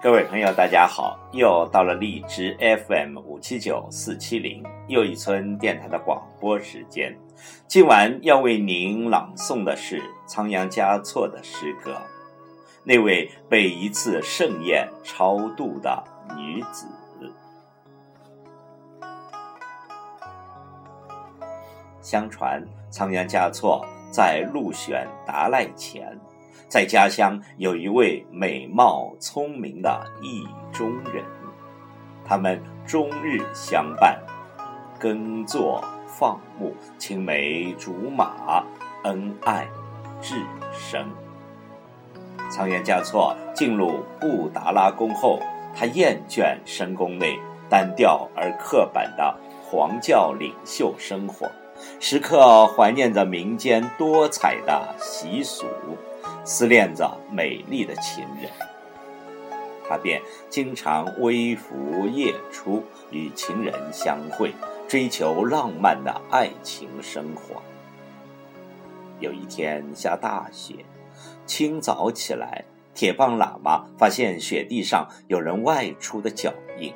各位朋友，大家好！又到了荔枝 FM 五七九四七零又一村电台的广播时间。今晚要为您朗诵的是仓央嘉措的诗歌，那位被一次盛宴超度的女子。相传，仓央嘉措在入选达赖前。在家乡有一位美貌聪明的意中人，他们终日相伴，耕作放牧，青梅竹马，恩爱至深。仓央嘉措进入布达拉宫后，他厌倦深宫内单调而刻板的皇教领袖生活，时刻怀念着民间多彩的习俗。思念着美丽的情人，他便经常微服夜出，与情人相会，追求浪漫的爱情生活。有一天下大雪，清早起来，铁棒喇嘛发现雪地上有人外出的脚印，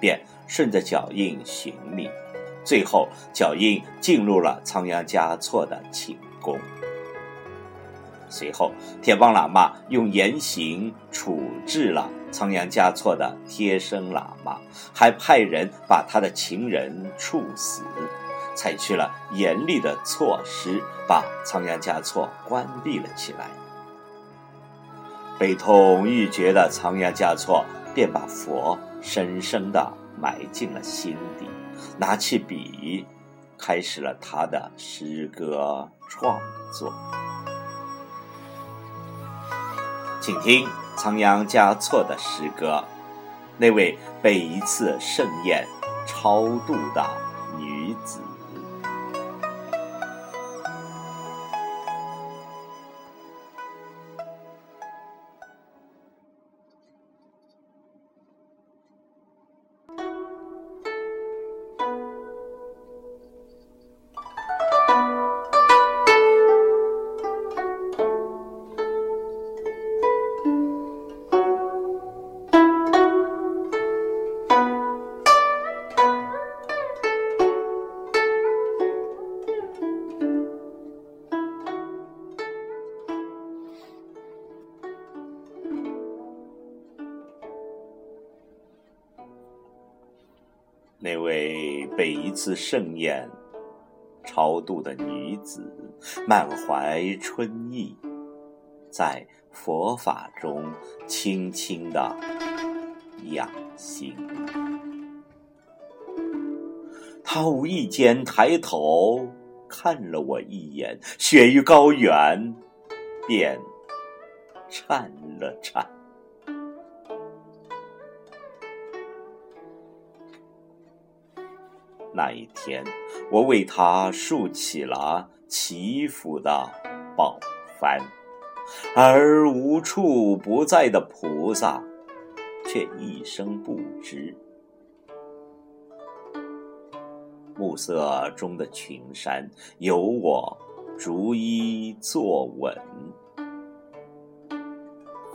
便顺着脚印寻觅，最后脚印进入了仓央嘉措的寝宫。随后，铁棒喇嘛用严刑处置了仓央嘉措的贴身喇嘛，还派人把他的情人处死，采取了严厉的措施，把仓央嘉措关闭了起来。悲痛欲绝的仓央嘉措便把佛深深地埋进了心底，拿起笔，开始了他的诗歌创作。请听仓央嘉措的诗歌，那位被一次盛宴超度的女子。那位被一次盛宴超度的女子，满怀春意，在佛法中轻轻的养心。她无意间抬头看了我一眼，雪域高原便颤了颤。那一天，我为他竖起了祈福的宝幡，而无处不在的菩萨却一声不知。暮色中的群山，有我逐一坐稳。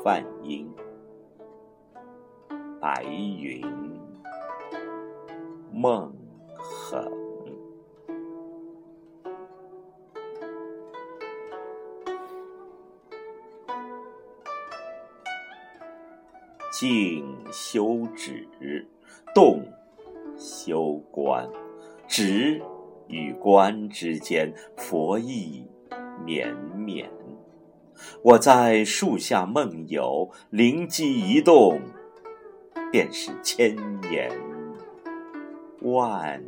梵音，白云，梦。很静修止，动修观，止与观之间，佛意绵绵。我在树下梦游，灵机一动，便是千言。万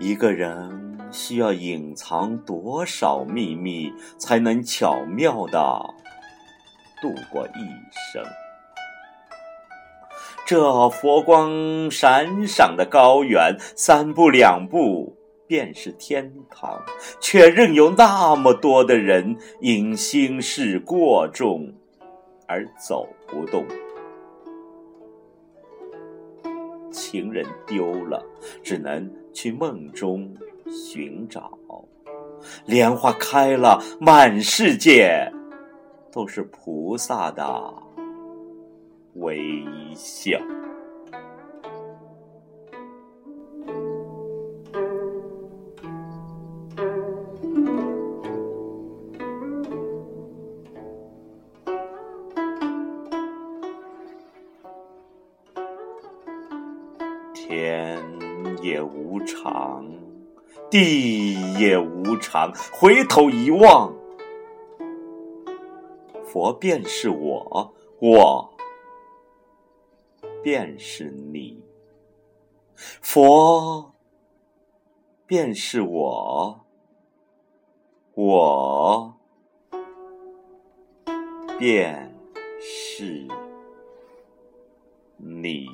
一个人需要隐藏多少秘密，才能巧妙的度过一生？这佛光闪闪的高原，三步两步便是天堂，却任由那么多的人因心事过重。而走不动，情人丢了，只能去梦中寻找；莲花开了，满世界都是菩萨的微笑。天也无常，地也无常，回头一望，佛便是我，我便是你，佛便是我，我便是你。